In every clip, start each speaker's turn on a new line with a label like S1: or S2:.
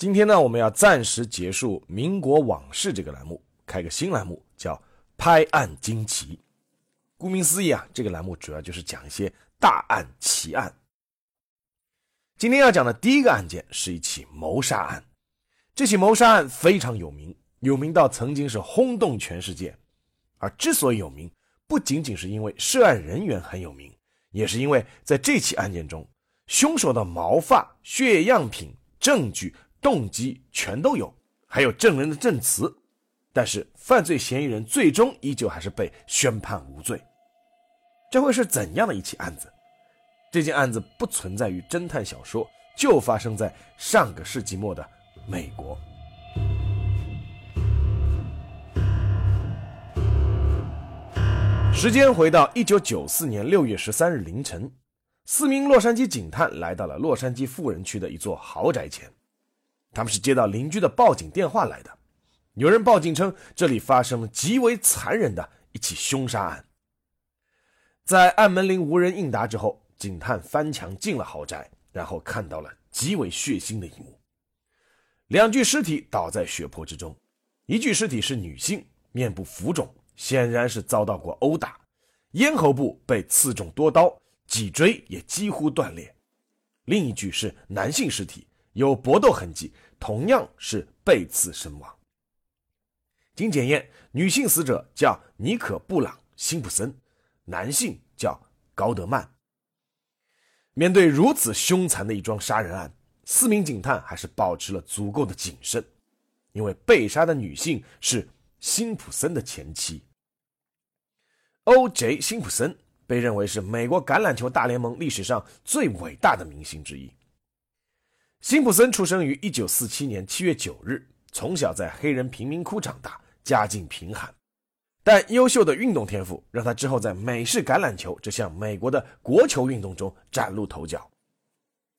S1: 今天呢，我们要暂时结束《民国往事》这个栏目，开个新栏目，叫《拍案惊奇》。顾名思义啊，这个栏目主要就是讲一些大案奇案。今天要讲的第一个案件是一起谋杀案，这起谋杀案非常有名，有名到曾经是轰动全世界。而之所以有名，不仅仅是因为涉案人员很有名，也是因为在这起案件中，凶手的毛发、血样品、证据。动机全都有，还有证人的证词，但是犯罪嫌疑人最终依旧还是被宣判无罪。这会是怎样的一起案子？这件案子不存在于侦探小说，就发生在上个世纪末的美国。时间回到一九九四年六月十三日凌晨，四名洛杉矶警探来到了洛杉矶富人区的一座豪宅前。他们是接到邻居的报警电话来的，有人报警称这里发生了极为残忍的一起凶杀案。在按门铃无人应答之后，警探翻墙进了豪宅，然后看到了极为血腥的一幕：两具尸体倒在血泊之中，一具尸体是女性，面部浮肿，显然是遭到过殴打，咽喉部被刺中多刀，脊椎也几乎断裂；另一具是男性尸体。有搏斗痕迹，同样是被刺身亡。经检验，女性死者叫尼可·布朗·辛普森，男性叫高德曼。面对如此凶残的一桩杀人案，四名警探还是保持了足够的谨慎，因为被杀的女性是辛普森的前妻。O.J. 辛普森被认为是美国橄榄球大联盟历史上最伟大的明星之一。辛普森出生于1947年7月9日，从小在黑人贫民窟长大，家境贫寒，但优秀的运动天赋让他之后在美式橄榄球这项美国的国球运动中崭露头角。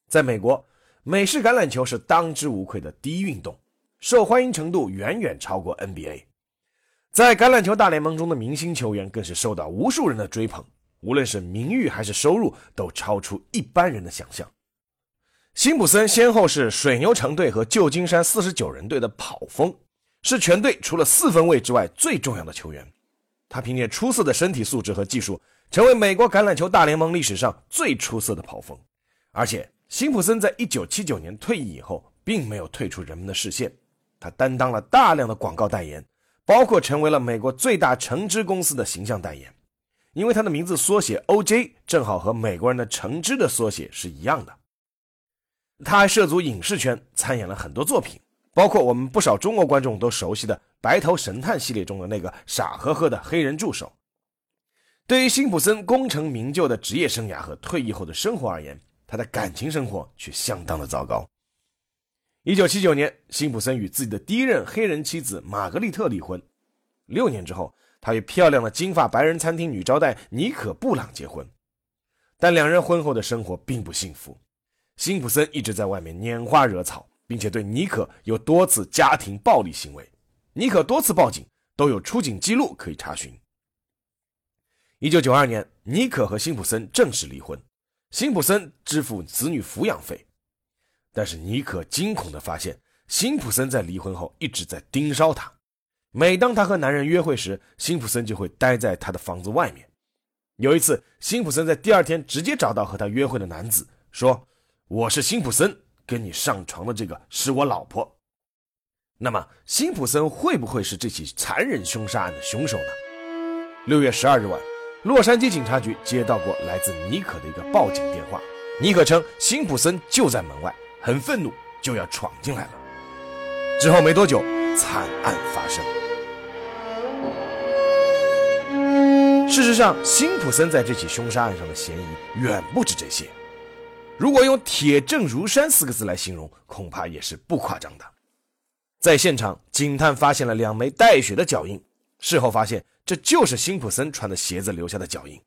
S1: 在美国，美式橄榄球是当之无愧的第一运动，受欢迎程度远远超过 NBA。在橄榄球大联盟中的明星球员更是受到无数人的追捧，无论是名誉还是收入，都超出一般人的想象。辛普森先后是水牛城队和旧金山四十九人队的跑锋，是全队除了四分卫之外最重要的球员。他凭借出色的身体素质和技术，成为美国橄榄球大联盟历史上最出色的跑锋。而且，辛普森在一九七九年退役以后，并没有退出人们的视线。他担当了大量的广告代言，包括成为了美国最大橙汁公司的形象代言。因为他的名字缩写 OJ 正好和美国人的橙汁的缩写是一样的。他还涉足影视圈，参演了很多作品，包括我们不少中国观众都熟悉的《白头神探》系列中的那个傻呵呵的黑人助手。对于辛普森功成名就的职业生涯和退役后的生活而言，他的感情生活却相当的糟糕。一九七九年，辛普森与自己的第一任黑人妻子玛格丽特离婚。六年之后，他与漂亮的金发白人餐厅女招待妮可·布朗结婚，但两人婚后的生活并不幸福。辛普森一直在外面拈花惹草，并且对妮可有多次家庭暴力行为。妮可多次报警，都有出警记录可以查询。一九九二年，妮可和辛普森正式离婚，辛普森支付子女抚养费。但是妮可惊恐地发现，辛普森在离婚后一直在盯梢她。每当她和男人约会时，辛普森就会待在她的房子外面。有一次，辛普森在第二天直接找到和他约会的男子，说。我是辛普森，跟你上床的这个是我老婆。那么，辛普森会不会是这起残忍凶杀案的凶手呢？六月十二日晚，洛杉矶警察局接到过来自尼可的一个报警电话。尼可称辛普森就在门外，很愤怒，就要闯进来了。之后没多久，惨案发生。事实上，辛普森在这起凶杀案上的嫌疑远不止这些。如果用“铁证如山”四个字来形容，恐怕也是不夸张的。在现场，警探发现了两枚带血的脚印，事后发现这就是辛普森穿的鞋子留下的脚印。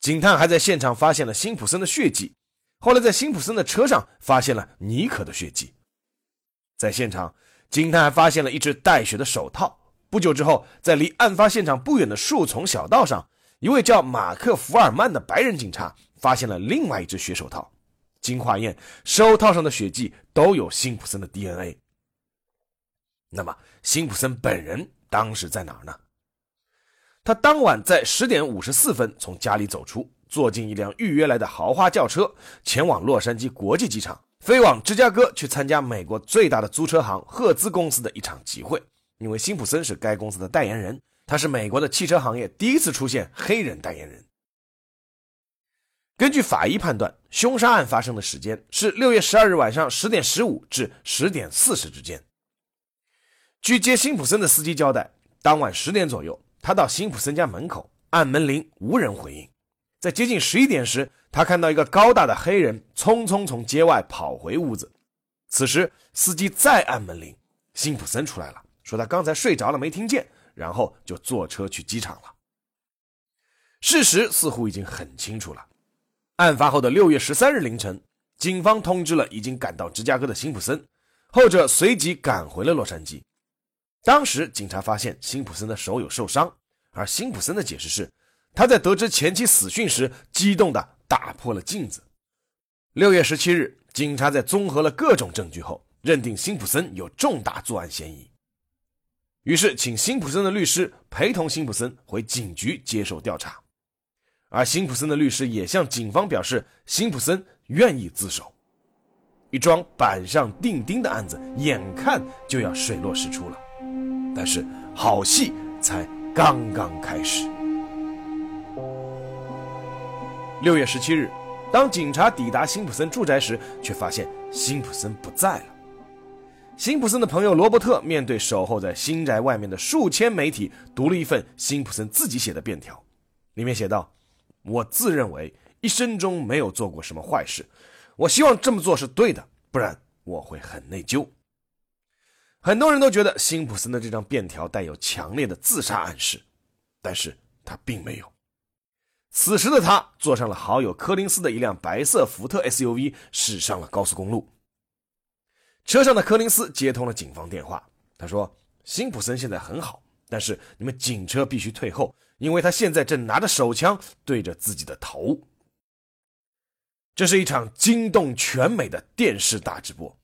S1: 警探还在现场发现了辛普森的血迹，后来在辛普森的车上发现了尼可的血迹。在现场，警探还发现了一只带血的手套。不久之后，在离案发现场不远的树丛小道上，一位叫马克·福尔曼的白人警察发现了另外一只血手套。经化验，手套上的血迹都有辛普森的 DNA。那么，辛普森本人当时在哪儿呢？他当晚在十点五十四分从家里走出，坐进一辆预约来的豪华轿车，前往洛杉矶国际机场，飞往芝加哥去参加美国最大的租车行赫兹公司的一场集会。因为辛普森是该公司的代言人，他是美国的汽车行业第一次出现黑人代言人。根据法医判断，凶杀案发生的时间是六月十二日晚上十点十五至十点四十之间。据接辛普森的司机交代，当晚十点左右，他到辛普森家门口按门铃，无人回应。在接近十一点时，他看到一个高大的黑人匆匆从街外跑回屋子。此时，司机再按门铃，辛普森出来了，说他刚才睡着了，没听见，然后就坐车去机场了。事实似乎已经很清楚了。案发后的六月十三日凌晨，警方通知了已经赶到芝加哥的辛普森，后者随即赶回了洛杉矶。当时警察发现辛普森的手有受伤，而辛普森的解释是，他在得知前妻死讯时，激动地打破了镜子。六月十七日，警察在综合了各种证据后，认定辛普森有重大作案嫌疑，于是请辛普森的律师陪同辛普森回警局接受调查。而辛普森的律师也向警方表示，辛普森愿意自首。一桩板上钉钉的案子，眼看就要水落石出了。但是好戏才刚刚开始。六月十七日，当警察抵达辛普森住宅时，却发现辛普森不在了。辛普森的朋友罗伯特面对守候在新宅外面的数千媒体，读了一份辛普森自己写的便条，里面写道：“我自认为一生中没有做过什么坏事，我希望这么做是对的，不然我会很内疚。”很多人都觉得辛普森的这张便条带有强烈的自杀暗示，但是他并没有。此时的他坐上了好友柯林斯的一辆白色福特 SUV，驶上了高速公路。车上的柯林斯接通了警方电话，他说：“辛普森现在很好，但是你们警车必须退后，因为他现在正拿着手枪对着自己的头。”这是一场惊动全美的电视大直播。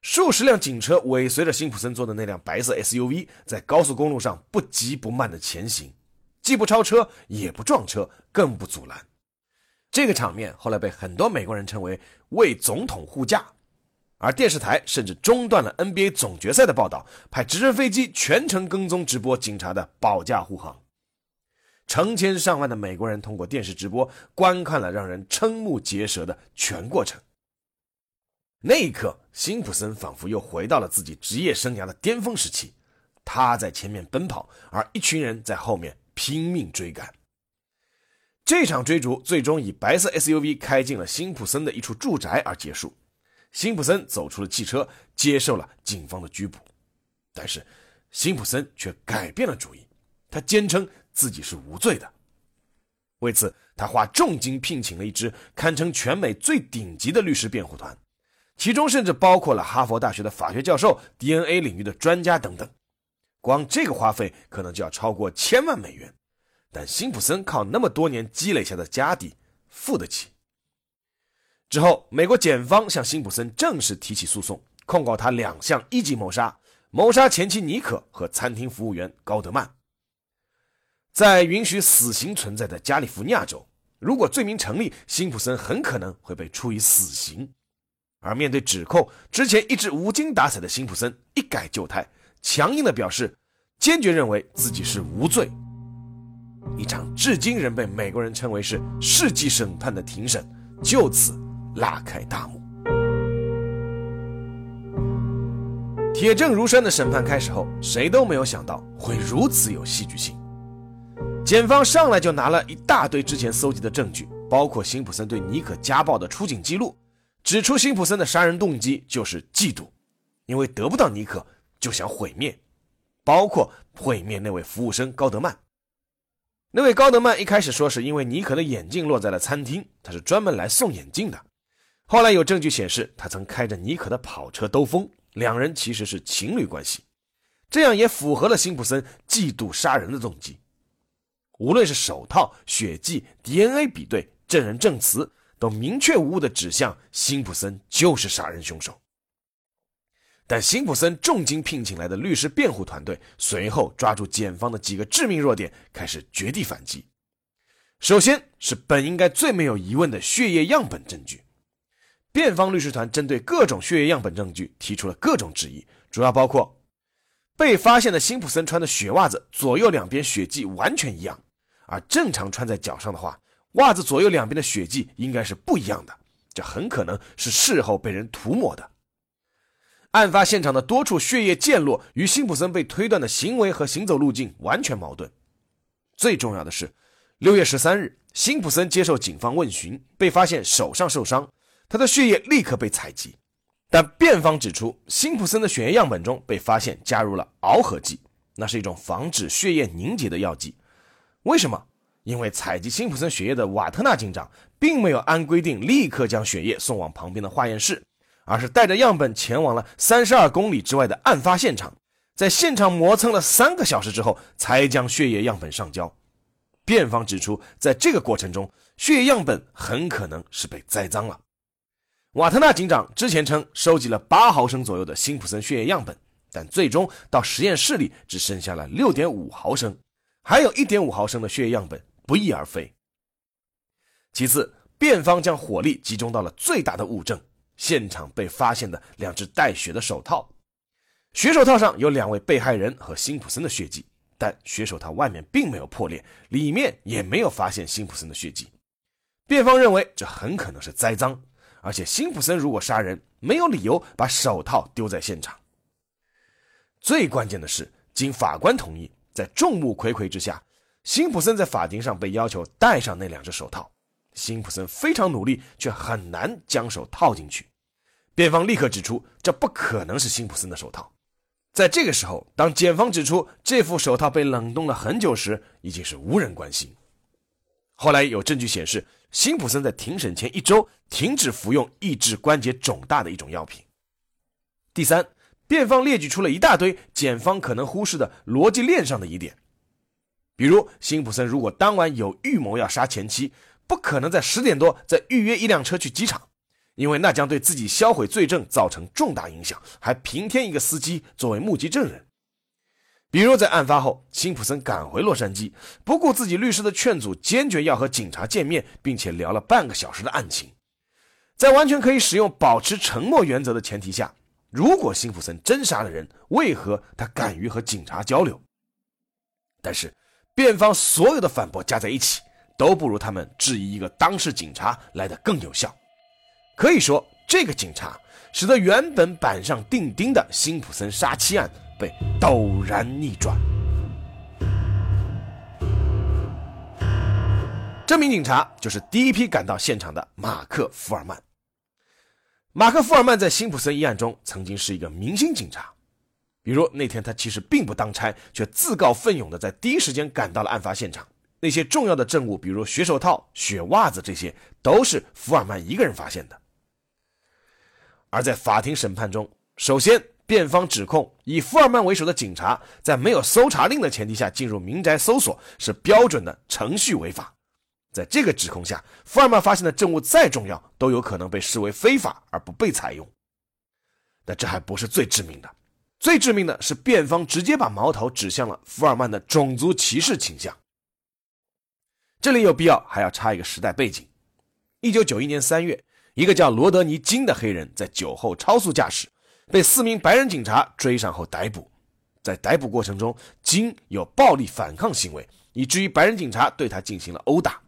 S1: 数十辆警车尾随着辛普森坐的那辆白色 SUV，在高速公路上不急不慢的前行，既不超车，也不撞车，更不阻拦。这个场面后来被很多美国人称为“为总统护驾”，而电视台甚至中断了 NBA 总决赛的报道，派直升飞机全程跟踪直播警察的保驾护航。成千上万的美国人通过电视直播观看了让人瞠目结舌的全过程。那一刻，辛普森仿佛又回到了自己职业生涯的巅峰时期。他在前面奔跑，而一群人在后面拼命追赶。这场追逐最终以白色 SUV 开进了辛普森的一处住宅而结束。辛普森走出了汽车，接受了警方的拘捕。但是，辛普森却改变了主意，他坚称自己是无罪的。为此，他花重金聘请了一支堪称全美最顶级的律师辩护团。其中甚至包括了哈佛大学的法学教授、DNA 领域的专家等等，光这个花费可能就要超过千万美元，但辛普森靠那么多年积累下的家底付得起。之后，美国检方向辛普森正式提起诉讼，控告他两项一级谋杀：谋杀前妻妮可和餐厅服务员高德曼。在允许死刑存在的加利福尼亚州，如果罪名成立，辛普森很可能会被处以死刑。而面对指控，之前一直无精打采的辛普森一改旧态，强硬地表示，坚决认为自己是无罪。一场至今仍被美国人称为是世纪审判的庭审就此拉开大幕。铁证如山的审判开始后，谁都没有想到会如此有戏剧性。检方上来就拿了一大堆之前搜集的证据，包括辛普森对尼可家暴的出警记录。指出辛普森的杀人动机就是嫉妒，因为得不到尼可，就想毁灭，包括毁灭那位服务生高德曼。那位高德曼一开始说是因为尼可的眼镜落在了餐厅，他是专门来送眼镜的。后来有证据显示，他曾开着尼可的跑车兜风，两人其实是情侣关系，这样也符合了辛普森嫉妒杀人的动机。无论是手套、血迹、DNA 比对、证人证词，都明确无误的指向辛普森就是杀人凶手。但辛普森重金聘请来的律师辩护团队随后抓住检方的几个致命弱点，开始绝地反击。首先是本应该最没有疑问的血液样本证据，辩方律师团针对各种血液样本证据提出了各种质疑，主要包括被发现的辛普森穿的雪袜子左右两边血迹完全一样，而正常穿在脚上的话，袜子左右两边的血迹应该是不一样的，这很可能是事后被人涂抹的。案发现场的多处血液溅落与辛普森被推断的行为和行走路径完全矛盾。最重要的是，六月十三日，辛普森接受警方问询，被发现手上受伤，他的血液立刻被采集。但辩方指出，辛普森的血液样本中被发现加入了螯合剂，那是一种防止血液凝结的药剂。为什么？因为采集辛普森血液的瓦特纳警长并没有按规定立刻将血液送往旁边的化验室。而是带着样本前往了三十二公里之外的案发现场，在现场磨蹭了三个小时之后，才将血液样本上交。辩方指出，在这个过程中，血液样本很可能是被栽赃了。瓦特纳警长之前称收集了八毫升左右的辛普森血液样本，但最终到实验室里只剩下了六点五毫升，还有一点五毫升的血液样本不翼而飞。其次，辩方将火力集中到了最大的物证。现场被发现的两只带血的手套，血手套上有两位被害人和辛普森的血迹，但血手套外面并没有破裂，里面也没有发现辛普森的血迹。辩方认为这很可能是栽赃，而且辛普森如果杀人，没有理由把手套丢在现场。最关键的是，经法官同意，在众目睽睽之下，辛普森在法庭上被要求戴上那两只手套。辛普森非常努力，却很难将手套进去。辩方立刻指出，这不可能是辛普森的手套。在这个时候，当检方指出这副手套被冷冻了很久时，已经是无人关心。后来有证据显示，辛普森在庭审前一周停止服用抑制关节肿大的一种药品。第三，辩方列举出了一大堆检方可能忽视的逻辑链上的疑点，比如辛普森如果当晚有预谋要杀前妻。不可能在十点多再预约一辆车去机场，因为那将对自己销毁罪证造成重大影响，还平添一个司机作为目击证人。比如在案发后，辛普森赶回洛杉矶，不顾自己律师的劝阻，坚决要和警察见面，并且聊了半个小时的案情。在完全可以使用保持沉默原则的前提下，如果辛普森真杀了人，为何他敢于和警察交流？但是，辩方所有的反驳加在一起。都不如他们质疑一个当事警察来的更有效。可以说，这个警察使得原本板上钉钉的辛普森杀妻案被陡然逆转。这名警察就是第一批赶到现场的马克·福尔曼。马克·福尔曼在辛普森一案中曾经是一个明星警察，比如那天他其实并不当差，却自告奋勇的在第一时间赶到了案发现场。那些重要的证物，比如血手套、血袜子，这些都是福尔曼一个人发现的。而在法庭审判中，首先，辩方指控以福尔曼为首的警察在没有搜查令的前提下进入民宅搜索是标准的程序违法。在这个指控下，福尔曼发现的证物再重要，都有可能被视为非法而不被采用。但这还不是最致命的，最致命的是辩方直接把矛头指向了福尔曼的种族歧视倾向。这里有必要还要插一个时代背景：一九九一年三月，一个叫罗德尼·金的黑人在酒后超速驾驶，被四名白人警察追上后逮捕。在逮捕过程中，金有暴力反抗行为，以至于白人警察对他进行了殴打。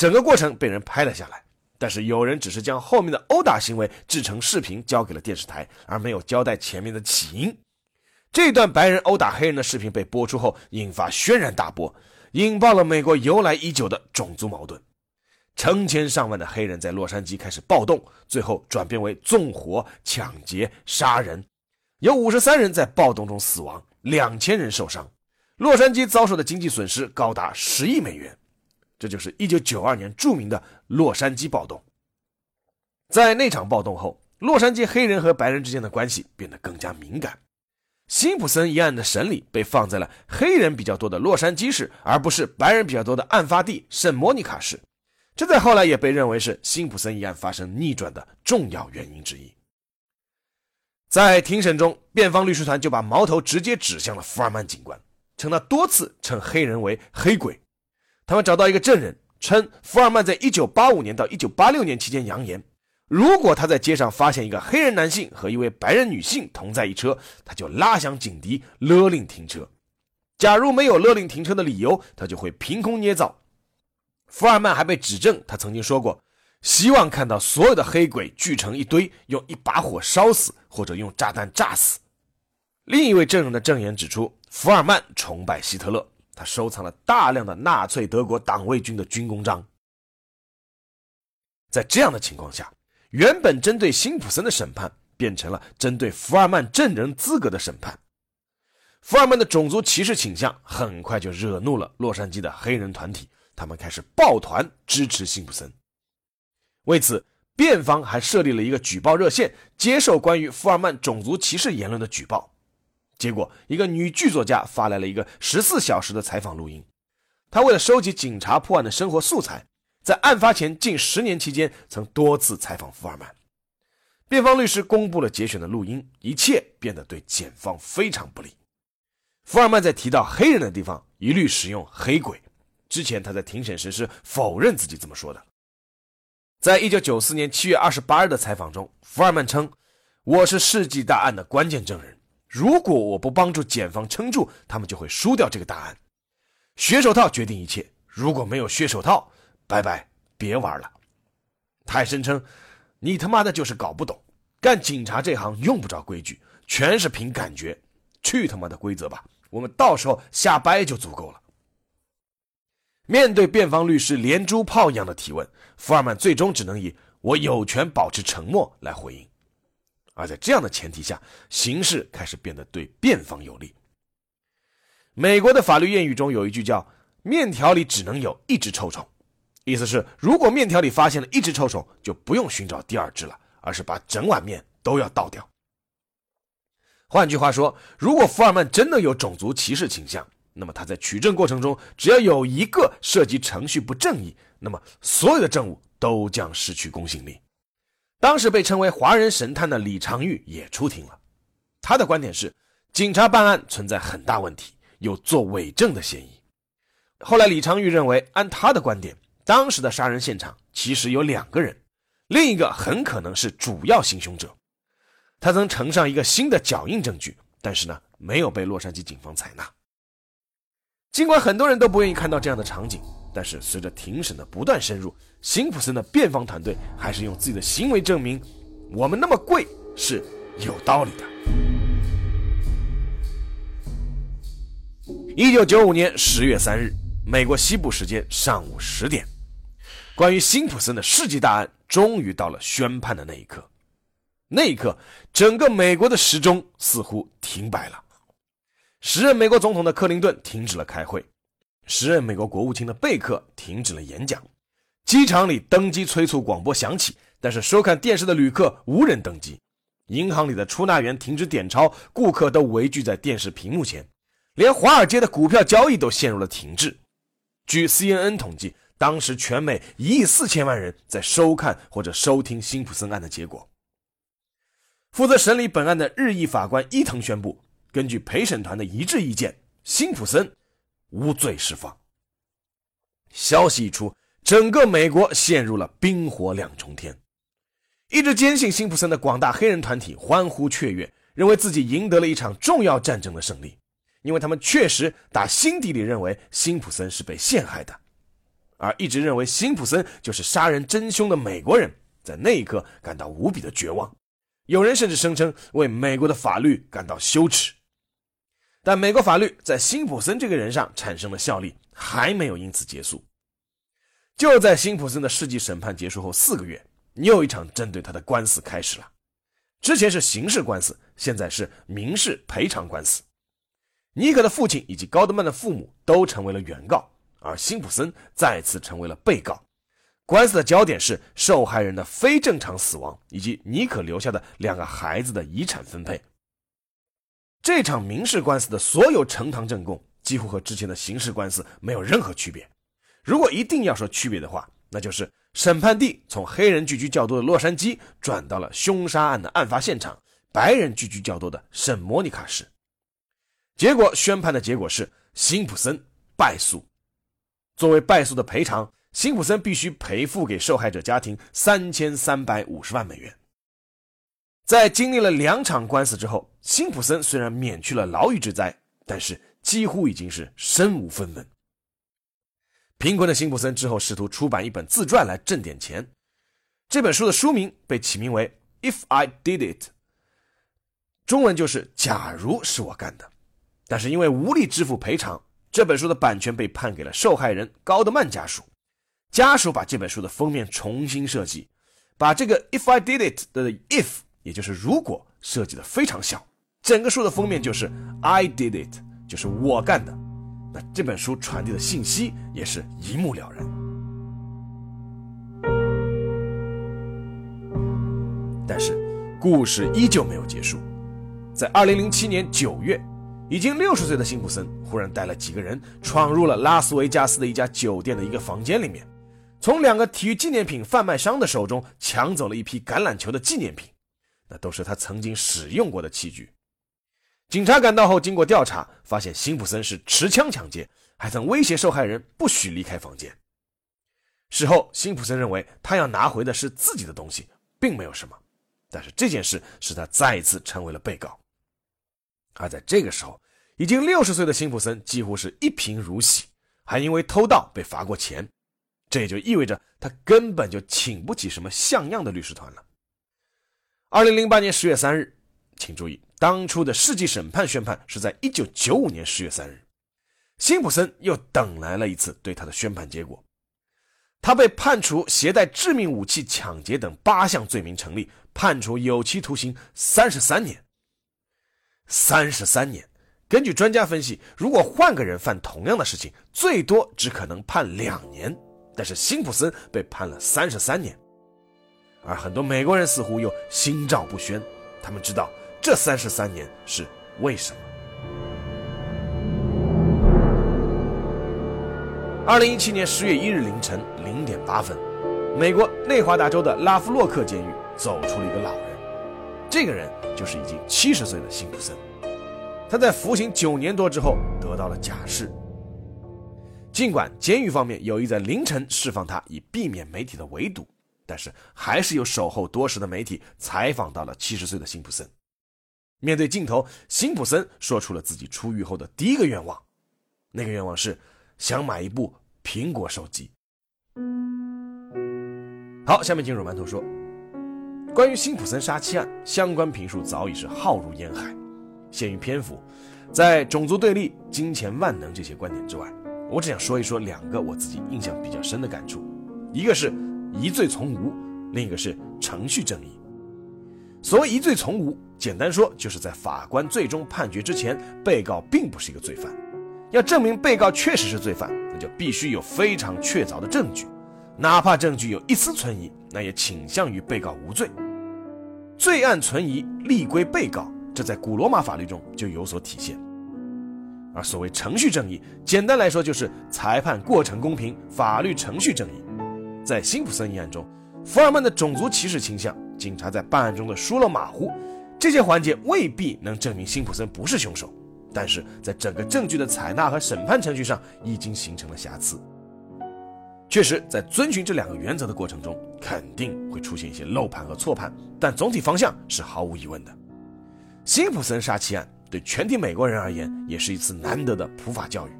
S1: 整个过程被人拍了下来，但是有人只是将后面的殴打行为制成视频交给了电视台，而没有交代前面的起因。这段白人殴打黑人的视频被播出后，引发轩然大波。引爆了美国由来已久的种族矛盾，成千上万的黑人在洛杉矶开始暴动，最后转变为纵火、抢劫、杀人。有五十三人在暴动中死亡，两千人受伤。洛杉矶遭受的经济损失高达十亿美元。这就是一九九二年著名的洛杉矶暴动。在那场暴动后，洛杉矶黑人和白人之间的关系变得更加敏感。辛普森一案的审理被放在了黑人比较多的洛杉矶市，而不是白人比较多的案发地圣莫尼卡市。这在后来也被认为是辛普森一案发生逆转的重要原因之一。在庭审中，辩方律师团就把矛头直接指向了福尔曼警官，称他多次称黑人为“黑鬼”。他们找到一个证人，称福尔曼在1985年到1986年期间扬言，如果他在街上发现一个黑人男性和一位白人女性同在一车，他就拉响警笛勒令停车。假如没有勒令停车的理由，他就会凭空捏造。福尔曼还被指证，他曾经说过，希望看到所有的黑鬼聚成一堆，用一把火烧死，或者用炸弹炸死。另一位证人的证言指出，福尔曼崇拜希特勒。他收藏了大量的纳粹德国党卫军的军功章。在这样的情况下，原本针对辛普森的审判变成了针对福尔曼证人资格的审判。福尔曼的种族歧视倾向很快就惹怒了洛杉矶的黑人团体，他们开始抱团支持辛普森。为此，辩方还设立了一个举报热线，接受关于福尔曼种族歧视言论的举报。结果，一个女剧作家发来了一个十四小时的采访录音。她为了收集警察破案的生活素材，在案发前近十年期间曾多次采访福尔曼。辩方律师公布了节选的录音，一切变得对检方非常不利。福尔曼在提到黑人的地方一律使用“黑鬼”。之前他在庭审时是否认自己这么说的。在一九九四年七月二十八日的采访中，福尔曼称：“我是世纪大案的关键证人。”如果我不帮助检方撑住，他们就会输掉这个大案。血手套决定一切，如果没有血手套，拜拜，别玩了。他还声称：“你他妈的就是搞不懂，干警察这行用不着规矩，全是凭感觉。去他妈的规则吧，我们到时候瞎掰就足够了。”面对辩方律师连珠炮一样的提问，福尔曼最终只能以“我有权保持沉默”来回应。而在这样的前提下，形势开始变得对辩方有利。美国的法律谚语中有一句叫“面条里只能有一只臭虫”，意思是如果面条里发现了一只臭虫，就不用寻找第二只了，而是把整碗面都要倒掉。换句话说，如果福尔曼真的有种族歧视倾向，那么他在取证过程中只要有一个涉及程序不正义，那么所有的证物都将失去公信力。当时被称为“华人神探”的李长玉也出庭了。他的观点是，警察办案存在很大问题，有做伪证的嫌疑。后来，李长玉认为，按他的观点，当时的杀人现场其实有两个人，另一个很可能是主要行凶者。他曾呈上一个新的脚印证据，但是呢，没有被洛杉矶警方采纳。尽管很多人都不愿意看到这样的场景。但是随着庭审的不断深入，辛普森的辩方团队还是用自己的行为证明，我们那么贵是有道理的。一九九五年十月三日，美国西部时间上午十点，关于辛普森的世纪大案终于到了宣判的那一刻。那一刻，整个美国的时钟似乎停摆了。时任美国总统的克林顿停止了开会。时任美国国务卿的贝克停止了演讲，机场里登机催促广播响起，但是收看电视的旅客无人登机。银行里的出纳员停止点钞，顾客都围聚在电视屏幕前，连华尔街的股票交易都陷入了停滞。据 CNN 统计，当时全美一亿四千万人在收看或者收听辛普森案的结果。负责审理本案的日裔法官伊藤宣布，根据陪审团的一致意见，辛普森。无罪释放。消息一出，整个美国陷入了冰火两重天。一直坚信辛普森的广大黑人团体欢呼雀跃，认为自己赢得了一场重要战争的胜利，因为他们确实打心底里认为辛普森是被陷害的。而一直认为辛普森就是杀人真凶的美国人，在那一刻感到无比的绝望。有人甚至声称为美国的法律感到羞耻。但美国法律在辛普森这个人上产生了效力，还没有因此结束。就在辛普森的世纪审判结束后四个月，又一场针对他的官司开始了。之前是刑事官司，现在是民事赔偿官司。尼克的父亲以及高德曼的父母都成为了原告，而辛普森再次成为了被告。官司的焦点是受害人的非正常死亡以及尼克留下的两个孩子的遗产分配。这场民事官司的所有呈堂证供几乎和之前的刑事官司没有任何区别。如果一定要说区别的话，那就是审判地从黑人聚居较多的洛杉矶转到了凶杀案的案发现场——白人聚居较多的圣莫尼卡市。结果宣判的结果是辛普森败诉。作为败诉的赔偿。辛普森必须赔付给受害者家庭三千三百五十万美元。在经历了两场官司之后，辛普森虽然免去了牢狱之灾，但是几乎已经是身无分文。贫困的辛普森之后试图出版一本自传来挣点钱，这本书的书名被起名为《If I Did It》，中文就是“假如是我干的”。但是因为无力支付赔偿，这本书的版权被判给了受害人高德曼家属。家属把这本书的封面重新设计，把这个 "If I did it" 的 "if" 也就是如果设计的非常小，整个书的封面就是 "I did it"，就是我干的。那这本书传递的信息也是一目了然。但是故事依旧没有结束，在2007年9月，已经60岁的辛普森忽然带了几个人闯入了拉斯维加斯的一家酒店的一个房间里面。从两个体育纪念品贩卖商的手中抢走了一批橄榄球的纪念品，那都是他曾经使用过的器具。警察赶到后，经过调查，发现辛普森是持枪抢劫，还曾威胁受害人不许离开房间。事后，辛普森认为他要拿回的是自己的东西，并没有什么。但是这件事使他再一次成为了被告。而在这个时候，已经六十岁的辛普森几乎是一贫如洗，还因为偷盗被罚过钱。这也就意味着他根本就请不起什么像样的律师团了。二零零八年十月三日，请注意，当初的世纪审判宣判是在一九九五年十月三日，辛普森又等来了一次对他的宣判结果，他被判处携带致命武器抢劫等八项罪名成立，判处有期徒刑三十三年。三十三年，根据专家分析，如果换个人犯同样的事情，最多只可能判两年。但是辛普森被判了三十三年，而很多美国人似乎又心照不宣，他们知道这三十三年是为什么。二零一七年十月一日凌晨零点八分，美国内华达州的拉夫洛克监狱走出了一个老人，这个人就是已经七十岁的辛普森，他在服刑九年多之后得到了假释。尽管监狱方面有意在凌晨释放他，以避免媒体的围堵，但是还是有守候多时的媒体采访到了七十岁的辛普森。面对镜头，辛普森说出了自己出狱后的第一个愿望，那个愿望是想买一部苹果手机。好，下面进入馒头说，关于辛普森杀妻案相关评述早已是浩如烟海，限于篇幅，在种族对立、金钱万能这些观点之外。我只想说一说两个我自己印象比较深的感触，一个是疑罪从无，另一个是程序正义。所谓疑罪从无，简单说就是在法官最终判决之前，被告并不是一个罪犯。要证明被告确实是罪犯，那就必须有非常确凿的证据，哪怕证据有一丝存疑，那也倾向于被告无罪。罪案存疑，立归被告，这在古罗马法律中就有所体现。而所谓程序正义，简单来说就是裁判过程公平、法律程序正义。在辛普森一案中，福尔曼的种族歧视倾向、警察在办案中的疏漏马虎，这些环节未必能证明辛普森不是凶手，但是在整个证据的采纳和审判程序上已经形成了瑕疵。确实，在遵循这两个原则的过程中，肯定会出现一些漏判和错判，但总体方向是毫无疑问的。辛普森杀妻案。对全体美国人而言，也是一次难得的普法教育。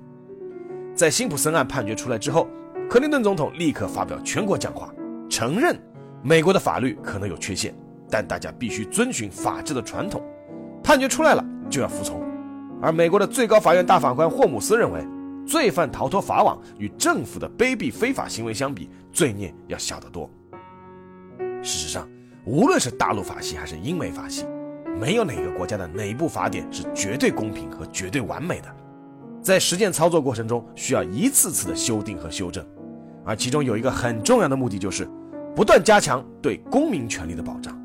S1: 在辛普森案判决出来之后，克林顿总统立刻发表全国讲话，承认美国的法律可能有缺陷，但大家必须遵循法治的传统。判决出来了就要服从。而美国的最高法院大法官霍姆斯认为，罪犯逃脱法网与政府的卑鄙非法行为相比，罪孽要小得多。事实上，无论是大陆法系还是英美法系，没有哪个国家的哪一部法典是绝对公平和绝对完美的，在实践操作过程中需要一次次的修订和修正，而其中有一个很重要的目的就是不断加强对公民权利的保障，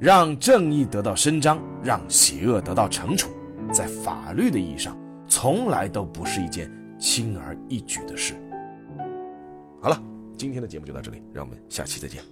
S1: 让正义得到伸张，让邪恶得到惩处，在法律的意义上从来都不是一件轻而易举的事。好了，今天的节目就到这里，让我们下期再见。